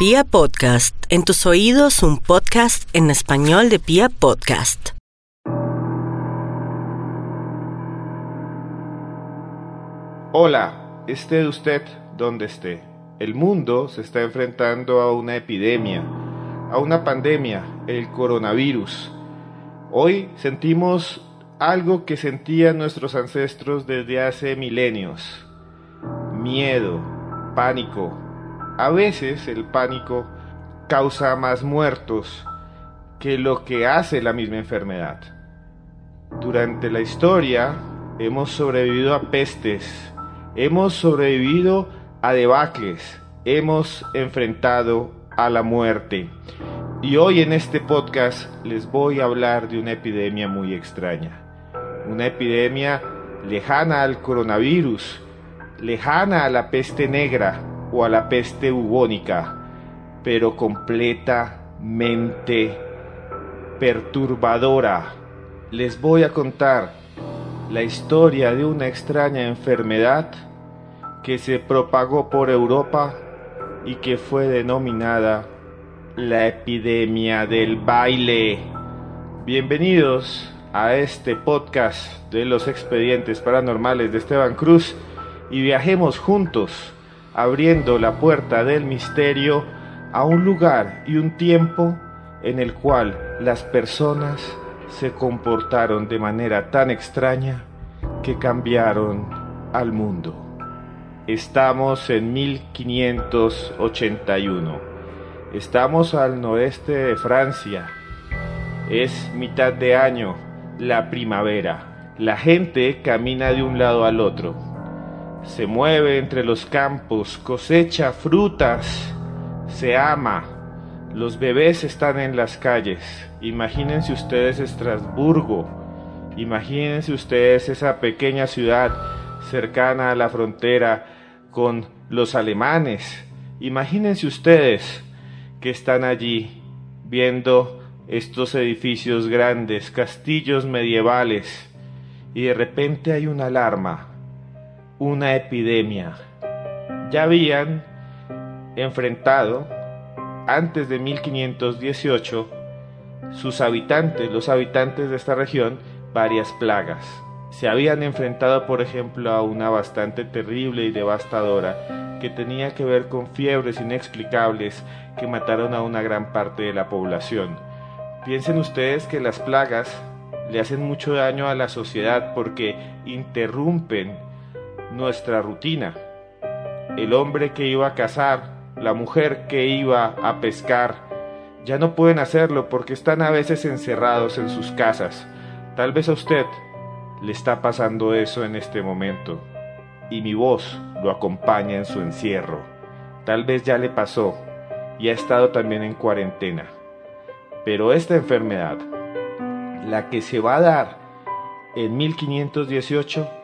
Pia Podcast, en tus oídos un podcast en español de Pia Podcast. Hola, esté usted donde esté. El mundo se está enfrentando a una epidemia, a una pandemia, el coronavirus. Hoy sentimos algo que sentían nuestros ancestros desde hace milenios. Miedo, pánico. A veces el pánico causa más muertos que lo que hace la misma enfermedad. Durante la historia hemos sobrevivido a pestes, hemos sobrevivido a debacles, hemos enfrentado a la muerte. Y hoy en este podcast les voy a hablar de una epidemia muy extraña. Una epidemia lejana al coronavirus, lejana a la peste negra o a la peste bubónica, pero completamente perturbadora. Les voy a contar la historia de una extraña enfermedad que se propagó por Europa y que fue denominada la epidemia del baile. Bienvenidos a este podcast de los expedientes paranormales de Esteban Cruz y viajemos juntos abriendo la puerta del misterio a un lugar y un tiempo en el cual las personas se comportaron de manera tan extraña que cambiaron al mundo. Estamos en 1581. Estamos al noreste de Francia. Es mitad de año, la primavera. La gente camina de un lado al otro. Se mueve entre los campos, cosecha frutas, se ama. Los bebés están en las calles. Imagínense ustedes Estrasburgo. Imagínense ustedes esa pequeña ciudad cercana a la frontera con los alemanes. Imagínense ustedes que están allí viendo estos edificios grandes, castillos medievales, y de repente hay una alarma, una epidemia. Ya habían enfrentado, antes de 1518, sus habitantes, los habitantes de esta región, varias plagas. Se habían enfrentado, por ejemplo, a una bastante terrible y devastadora que tenía que ver con fiebres inexplicables que mataron a una gran parte de la población. Piensen ustedes que las plagas le hacen mucho daño a la sociedad porque interrumpen nuestra rutina. El hombre que iba a cazar, la mujer que iba a pescar, ya no pueden hacerlo porque están a veces encerrados en sus casas. Tal vez a usted le está pasando eso en este momento y mi voz lo acompaña en su encierro. Tal vez ya le pasó y ha estado también en cuarentena. Pero esta enfermedad, la que se va a dar en 1518,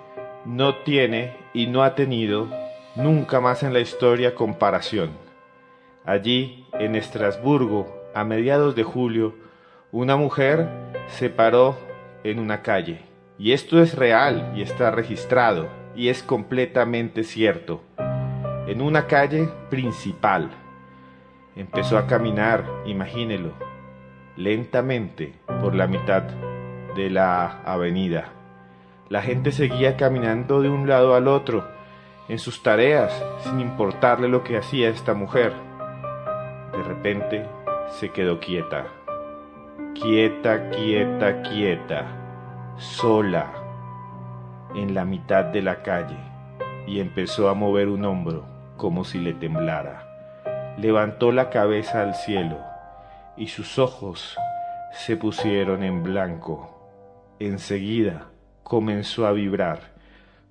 no tiene y no ha tenido nunca más en la historia comparación. Allí, en Estrasburgo, a mediados de julio, una mujer se paró en una calle. Y esto es real y está registrado y es completamente cierto. En una calle principal. Empezó a caminar, imagínelo, lentamente por la mitad de la avenida. La gente seguía caminando de un lado al otro en sus tareas sin importarle lo que hacía esta mujer. De repente se quedó quieta. Quieta, quieta, quieta. Sola. En la mitad de la calle. Y empezó a mover un hombro como si le temblara. Levantó la cabeza al cielo y sus ojos se pusieron en blanco. Enseguida comenzó a vibrar.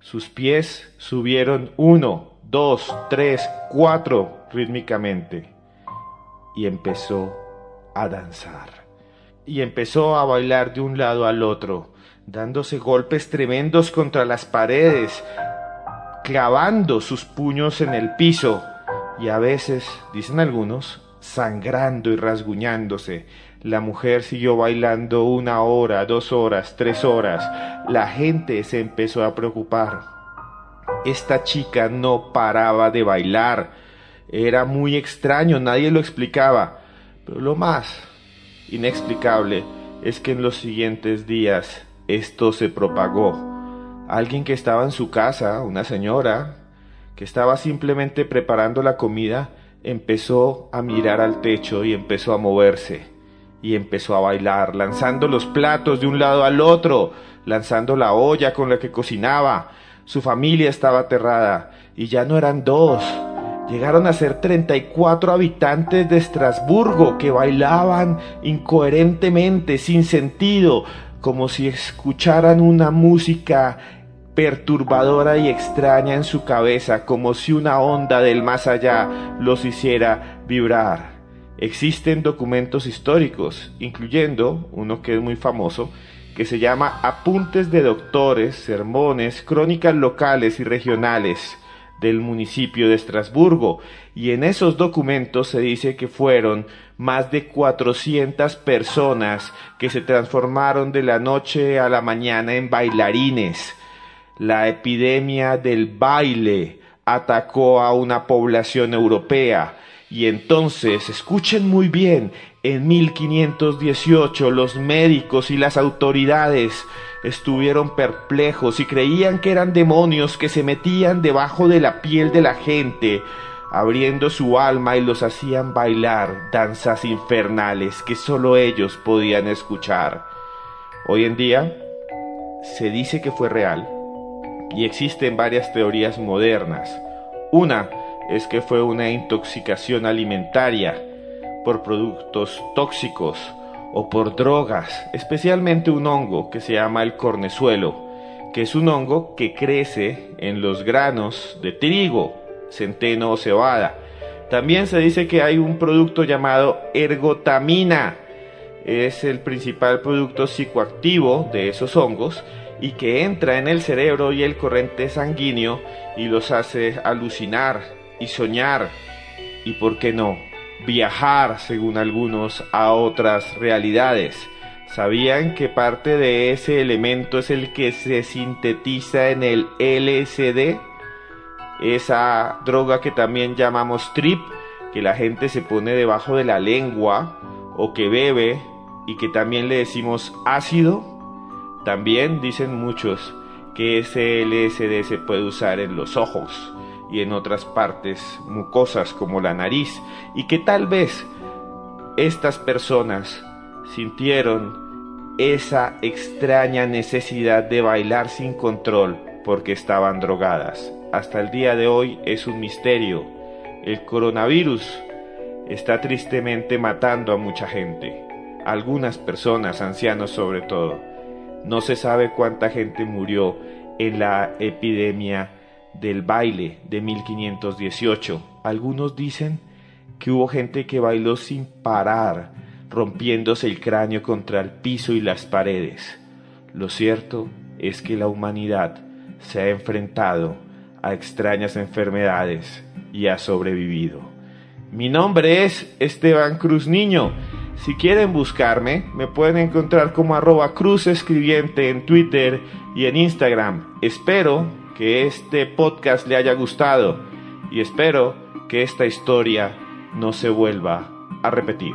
Sus pies subieron uno, dos, tres, cuatro rítmicamente y empezó a danzar. Y empezó a bailar de un lado al otro, dándose golpes tremendos contra las paredes, clavando sus puños en el piso y a veces, dicen algunos, sangrando y rasguñándose. La mujer siguió bailando una hora, dos horas, tres horas. La gente se empezó a preocupar. Esta chica no paraba de bailar. Era muy extraño, nadie lo explicaba. Pero lo más inexplicable es que en los siguientes días esto se propagó. Alguien que estaba en su casa, una señora, que estaba simplemente preparando la comida, empezó a mirar al techo y empezó a moverse y empezó a bailar, lanzando los platos de un lado al otro, lanzando la olla con la que cocinaba. Su familia estaba aterrada y ya no eran dos, llegaron a ser 34 habitantes de Estrasburgo que bailaban incoherentemente, sin sentido, como si escucharan una música perturbadora y extraña en su cabeza, como si una onda del más allá los hiciera vibrar. Existen documentos históricos, incluyendo uno que es muy famoso, que se llama Apuntes de Doctores, Sermones, Crónicas Locales y Regionales del municipio de Estrasburgo, y en esos documentos se dice que fueron más de 400 personas que se transformaron de la noche a la mañana en bailarines. La epidemia del baile atacó a una población europea y entonces, escuchen muy bien, en 1518 los médicos y las autoridades estuvieron perplejos y creían que eran demonios que se metían debajo de la piel de la gente, abriendo su alma y los hacían bailar danzas infernales que solo ellos podían escuchar. Hoy en día se dice que fue real y existen varias teorías modernas. Una es que fue una intoxicación alimentaria por productos tóxicos o por drogas, especialmente un hongo que se llama el cornezuelo, que es un hongo que crece en los granos de trigo, centeno o cebada. También se dice que hay un producto llamado ergotamina, es el principal producto psicoactivo de esos hongos y que entra en el cerebro y el corriente sanguíneo y los hace alucinar, y soñar y, por qué no, viajar, según algunos, a otras realidades. ¿Sabían que parte de ese elemento es el que se sintetiza en el LSD? Esa droga que también llamamos trip, que la gente se pone debajo de la lengua o que bebe y que también le decimos ácido. También dicen muchos que ese LSD se puede usar en los ojos y en otras partes mucosas como la nariz y que tal vez estas personas sintieron esa extraña necesidad de bailar sin control porque estaban drogadas. Hasta el día de hoy es un misterio. El coronavirus está tristemente matando a mucha gente, algunas personas, ancianos sobre todo. No se sabe cuánta gente murió en la epidemia del baile de 1518. Algunos dicen que hubo gente que bailó sin parar, rompiéndose el cráneo contra el piso y las paredes. Lo cierto es que la humanidad se ha enfrentado a extrañas enfermedades y ha sobrevivido. Mi nombre es Esteban Cruz Niño. Si quieren buscarme, me pueden encontrar como arroba cruz escribiente en Twitter y en Instagram. Espero que este podcast le haya gustado y espero que esta historia no se vuelva a repetir.